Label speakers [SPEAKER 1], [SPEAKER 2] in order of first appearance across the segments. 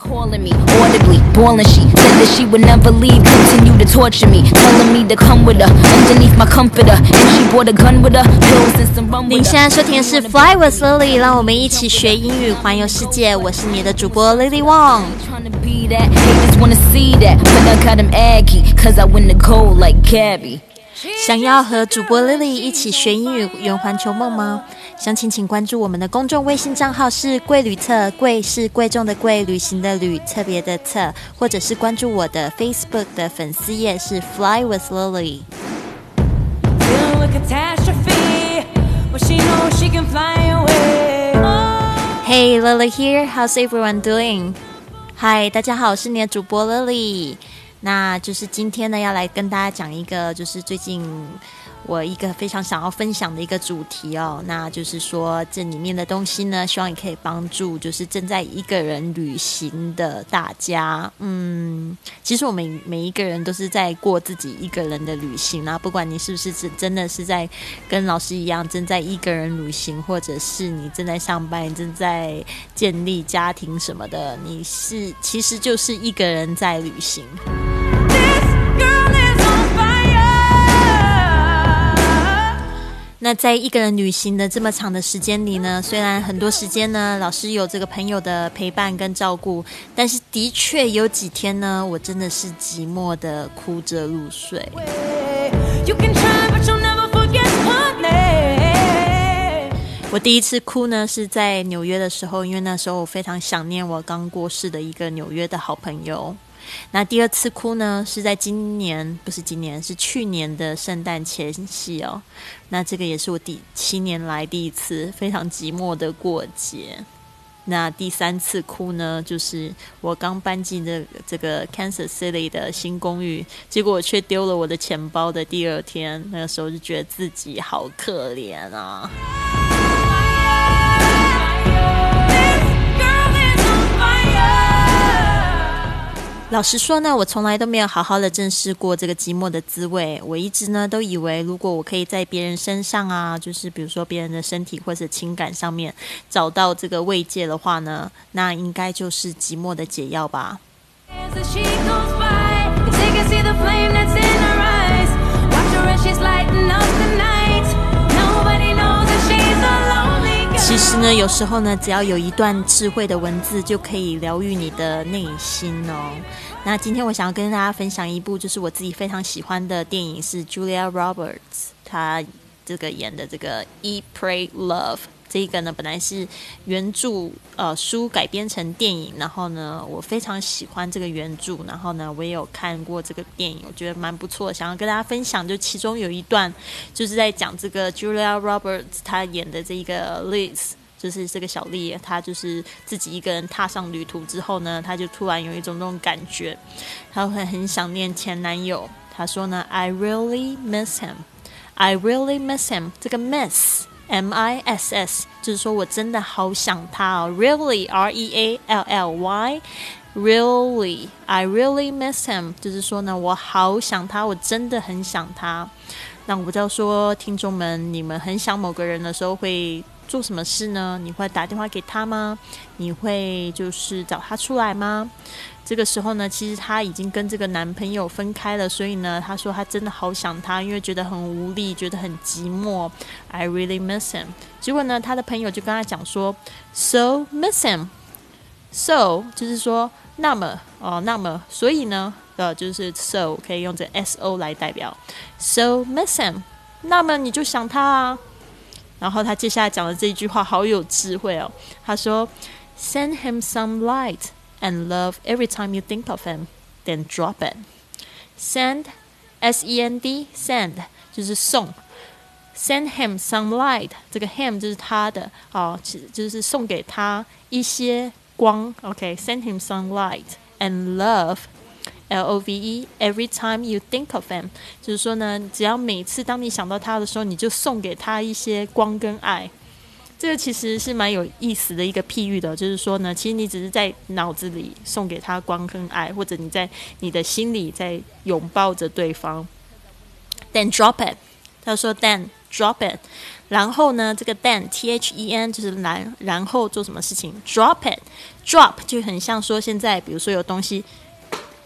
[SPEAKER 1] calling me audibly, bawling. She said that she would never leave, continue to torture me, telling me to come with her underneath my comforter. And she brought a gun with her, pills and some rum
[SPEAKER 2] 您
[SPEAKER 1] with
[SPEAKER 2] 现
[SPEAKER 1] her.
[SPEAKER 2] 在收听的是 Fly with Lily，让我们一起学英语，环游世界。我是你的主播 Lily Wong。
[SPEAKER 1] Trying to be that, haters wanna see that, but I got them aggy, cause I win the gold like Gabby.
[SPEAKER 2] 想要和主播 lily 一起学英语圆环球梦吗？详情请关注我们的公众微信账号是贵旅册贵是贵重的贵旅行的旅特别的册或者是关注我的 facebook 的粉丝页是 fly with lily hey lily here. How's everyone doing? Hi 大家好我是你的主播 lily 那就是今天呢，要来跟大家讲一个，就是最近我一个非常想要分享的一个主题哦。那就是说，这里面的东西呢，希望也可以帮助就是正在一个人旅行的大家。嗯，其实我们每一个人都是在过自己一个人的旅行啊，不管你是不是真真的是在跟老师一样正在一个人旅行，或者是你正在上班、正在建立家庭什么的，你是其实就是一个人在旅行。那在一个人旅行的这么长的时间里呢，虽然很多时间呢，老师有这个朋友的陪伴跟照顾，但是的确有几天呢，我真的是寂寞的哭着入睡。
[SPEAKER 3] You can try, but you'll never forget her name.
[SPEAKER 2] 我第一次哭呢，是在纽约的时候，因为那时候我非常想念我刚过世的一个纽约的好朋友。那第二次哭呢，是在今年，不是今年，是去年的圣诞前夕哦。那这个也是我第七年来第一次非常寂寞的过节。那第三次哭呢，就是我刚搬进这这个 Kansas City 的新公寓，结果我却丢了我的钱包的第二天，那个时候就觉得自己好可怜啊。老实说呢，我从来都没有好好的正视过这个寂寞的滋味。我一直呢都以为，如果我可以在别人身上啊，就是比如说别人的身体或者情感上面找到这个慰藉的话呢，那应该就是寂寞的解药吧。
[SPEAKER 3] As
[SPEAKER 2] 其实呢，有时候呢，只要有一段智慧的文字，就可以疗愈你的内心哦。那今天我想要跟大家分享一部，就是我自己非常喜欢的电影，是 Julia Roberts 她这个演的这个《E Pray, Love》。这个呢，本来是原著呃书改编成电影，然后呢，我非常喜欢这个原著，然后呢，我也有看过这个电影，我觉得蛮不错，想要跟大家分享。就其中有一段就是在讲这个 Julia Roberts 她演的这一个 Liz，就是这个小丽，她就是自己一个人踏上旅途之后呢，她就突然有一种那种感觉，她会很想念前男友。她说呢，I really miss him, I really miss him。这个 miss。M I S S，就是说我真的好想他哦，really R E A L L Y，really I really miss him，就是说呢，我好想他，我真的很想他。那我不知道说听众们，你们很想某个人的时候会做什么事呢？你会打电话给他吗？你会就是找他出来吗？这个时候呢，其实她已经跟这个男朋友分开了，所以呢，她说她真的好想他，因为觉得很无力，觉得很寂寞。I really miss him。结果呢，她的朋友就跟她讲说，So miss him。So 就是说，那么哦，那么所以呢，呃，就是 so 可以用这 s o 来代表。So miss him。那么你就想他啊。然后他接下来讲的这一句话好有智慧哦。他说，Send him some light and love every time you think of him, then drop it. Send, S E N D, send 就是送。Send him some light，这个 him 就是他的哦，其实就是送给他一些光。OK，send、him some light and love。 L O V E every time you think of him，就是说呢，只要每次当你想到他的时候，你就送给他一些光跟爱。这个其实是蛮有意思的一个譬喻的，就是说呢，其实你只是在脑子里送给他光跟爱，或者你在你的心里在拥抱着对方。Then drop it，他说 then drop it。然后呢，这个 then t h e n 就是然然后做什么事情，drop it，drop 就很像说现在比如说有东西。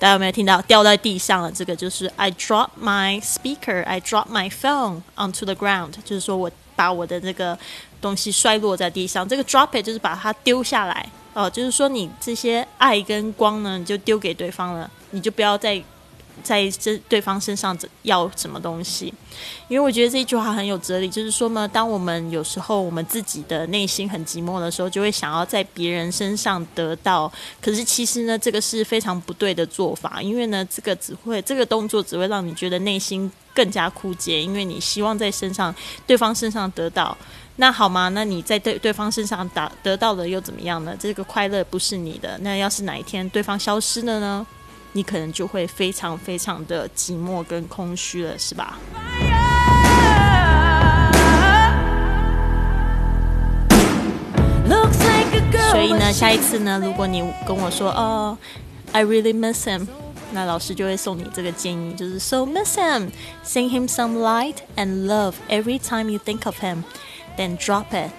[SPEAKER 2] 大家有没有听到掉在地上了？这个就是 I drop my speaker, I drop my phone onto the ground，就是说我把我的这个东西摔落在地上。这个 drop it 就是把它丢下来哦、就是说你这些爱跟光呢，你就丢给对方了，你就不要再在这对方身上要什么东西。因为我觉得这一句话很有哲理，就是说呢，当我们有时候我们自己的内心很寂寞的时候，就会想要在别人身上得到，可是其实呢，这个是非常不对的做法，因为呢，这个只会这个动作只会让你觉得内心更加枯竭，因为你希望在身上对方身上得到。那好吗？那你在对对方身上打得到了又怎么样呢？这个快乐不是你的。那要是哪一天对方消失了呢？你可能就会非常非常的寂寞跟空虚了，是吧？所以呢，下一次呢，如果你跟我说哦，I really miss him，那老师就会送你这个建议，就是 So miss him, sing him some light and love every time you think of him, then drop it,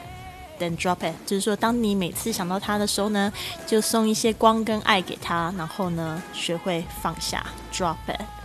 [SPEAKER 2] then drop it。就是说，当你每次想到他的时候呢，就送一些光跟爱给他，然后呢，学会放下，drop it。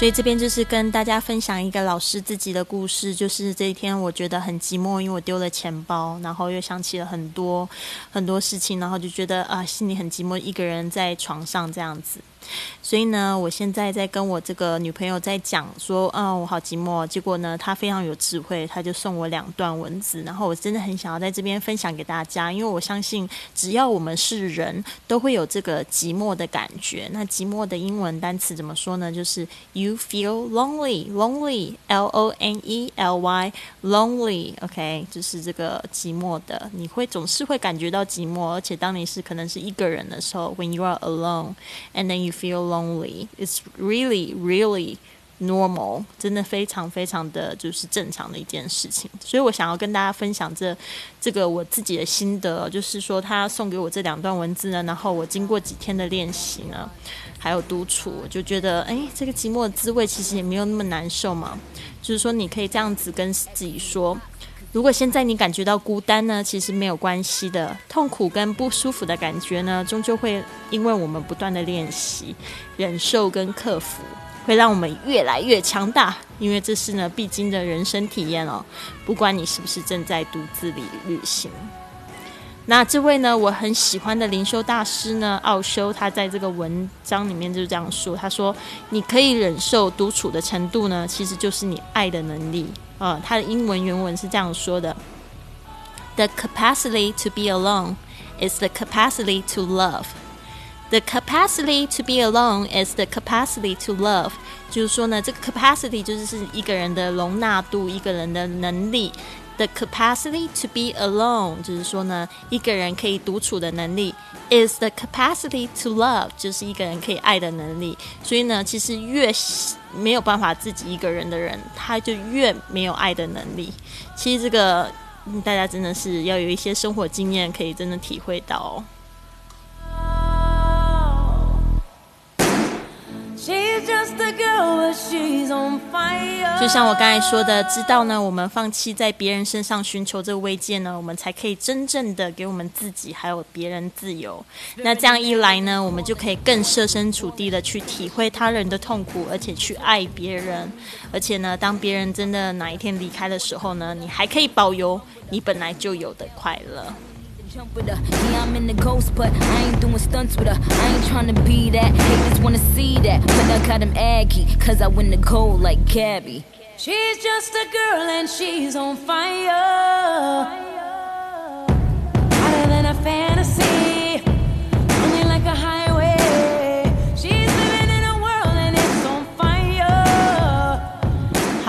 [SPEAKER 2] 所以这边就是跟大家分享一个老师自己的故事，就是这一天我觉得很寂寞，因为我丢了钱包，然后又想起了很多很多事情，然后就觉得啊心里很寂寞，一个人在床上这样子。所以呢，我现在在跟我这个女朋友在讲说，啊，我好寂寞。结果呢，她非常有智慧，她就送我两段文字，然后我真的很想要在这边分享给大家，因为我相信，只要我们是人，都会有这个寂寞的感觉。那寂寞的英文单词怎么说呢？就是 you feel lonely，lonely，l o n e l y，lonely，OK，、就是这个寂寞的，你会总是会感觉到寂寞，而且当你是可能是一个人的时候，when you are alone，and then you feel lonely，it's really really normal，真的非常非常的就是正常的一件事情。所以我想要跟大家分享这这个我自己的心得，就是说他送给我这两段文字呢，然后我经过几天的练习呢，还有独处，我就觉得哎，这个寂寞的滋味其实也没有那么难受嘛。就是说你可以这样子跟自己说。如果现在你感觉到孤单呢，其实没有关系的。痛苦跟不舒服的感觉呢，终究会因为我们不断的练习、忍受跟克服，会让我们越来越强大。因为这是呢必经的人生体验哦。不管你是不是正在独自里旅行。那这位呢，我很喜欢的灵修大师呢，奥修，他在这个文章里面就是这样说：他说，你可以忍受独处的程度呢，其实就是你爱的能力。呃，他的英文原文是这样说的：The capacity to be alone is the capacity to love. The capacity to be alone is the capacity to love。就是说呢，这个 capacity 就是是一个人的容纳度，一个人的能力。 The capacity to be alone，就是说呢，一个人可以独处的能力，is the capacity to love，就是一个人可以爱的能力。所以呢，其实越没有办法自己一个人的人，他就越没有爱的能力。其实这个大家真的是要有一些生活经验，可以真的体会到哦。就像我刚才说的，知道呢，我们放弃在别人身上寻求这个慰藉呢，我们才可以真正的给我们自己还有别人自由。那这样一来呢，我们就可以更设身处地的去体会他人的痛苦，而且去爱别人。而且呢，当别人真的哪一天离开的时候呢，你还可以保有你本来就有的快乐。
[SPEAKER 1] Jump with her. Yeah, I'm in the ghost, but I ain't doing stunts with her. I ain't trying to be that. Haters wanna see that. But I got him aggy, cause I win the gold like Gabby.
[SPEAKER 3] She's just a girl and she's on fire.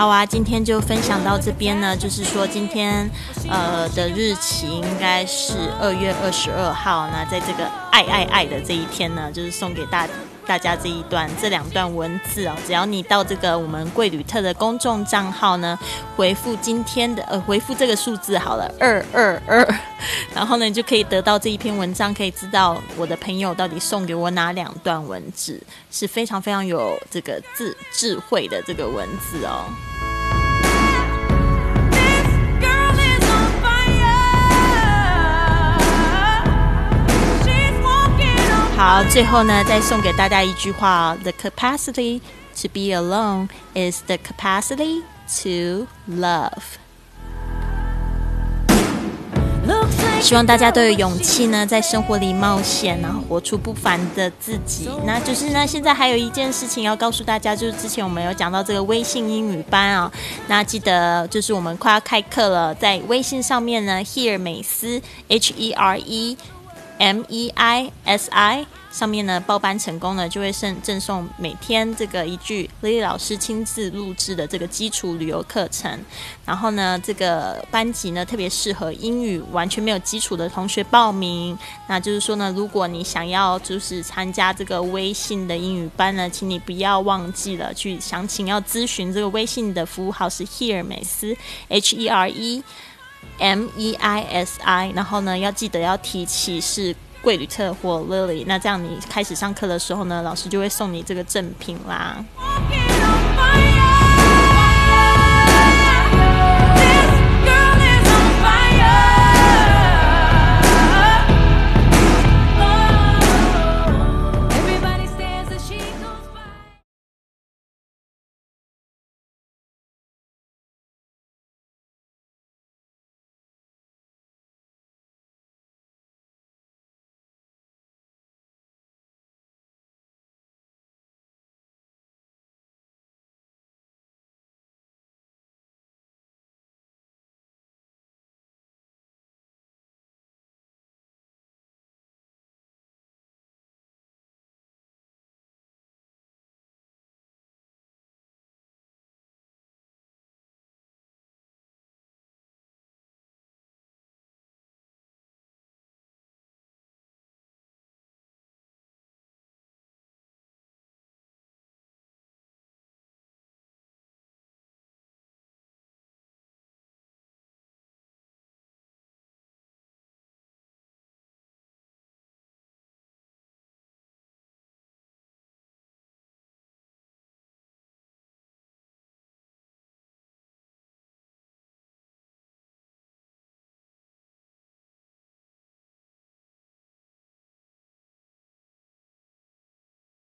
[SPEAKER 2] 好啊，今天就分享到这边呢。就是说，今天呃的日期应该是二月二十二号。那在这个爱爱爱的这一天呢，就是送给大大家这一段这两段文字哦。只要你到这个我们贵旅特的公众账号呢，回复今天的呃回复这个数字好了二二二，然后呢你就可以得到这一篇文章，可以知道我的朋友到底送给我哪两段文字，是非常非常有这个智智慧的这个文字哦。好，最后呢，再送给大家一句话：The capacity to be alone is the capacity to love。希望大家都有勇气呢，在生活里冒险，然后活出不凡的自己。那就是呢，现在还有一件事情要告诉大家，就是之前我们有讲到这个微信英语班啊、那记得就是我们快要开课了，在微信上面呢，Here 美思 H E R E。M E I S I 上面呢报班成功呢，就会赠赠送每天这个一句 Lily 老师亲自录制的这个基础旅游课程。然后呢，这个班级呢特别适合英语完全没有基础的同学报名。那就是说呢，如果你想要就是参加这个微信的英语班呢，请你不要忘记了去详情要咨询这个微信的服务号是 Here 美思 H E R E。M E I S I，然后呢，要记得要提起是贵旅特或 Lily，那这样你开始上课的时候呢，老师就会送你这个赠品啦。